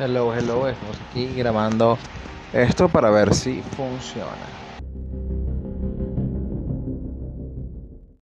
Hello, hello, estamos aquí grabando esto para ver si funciona.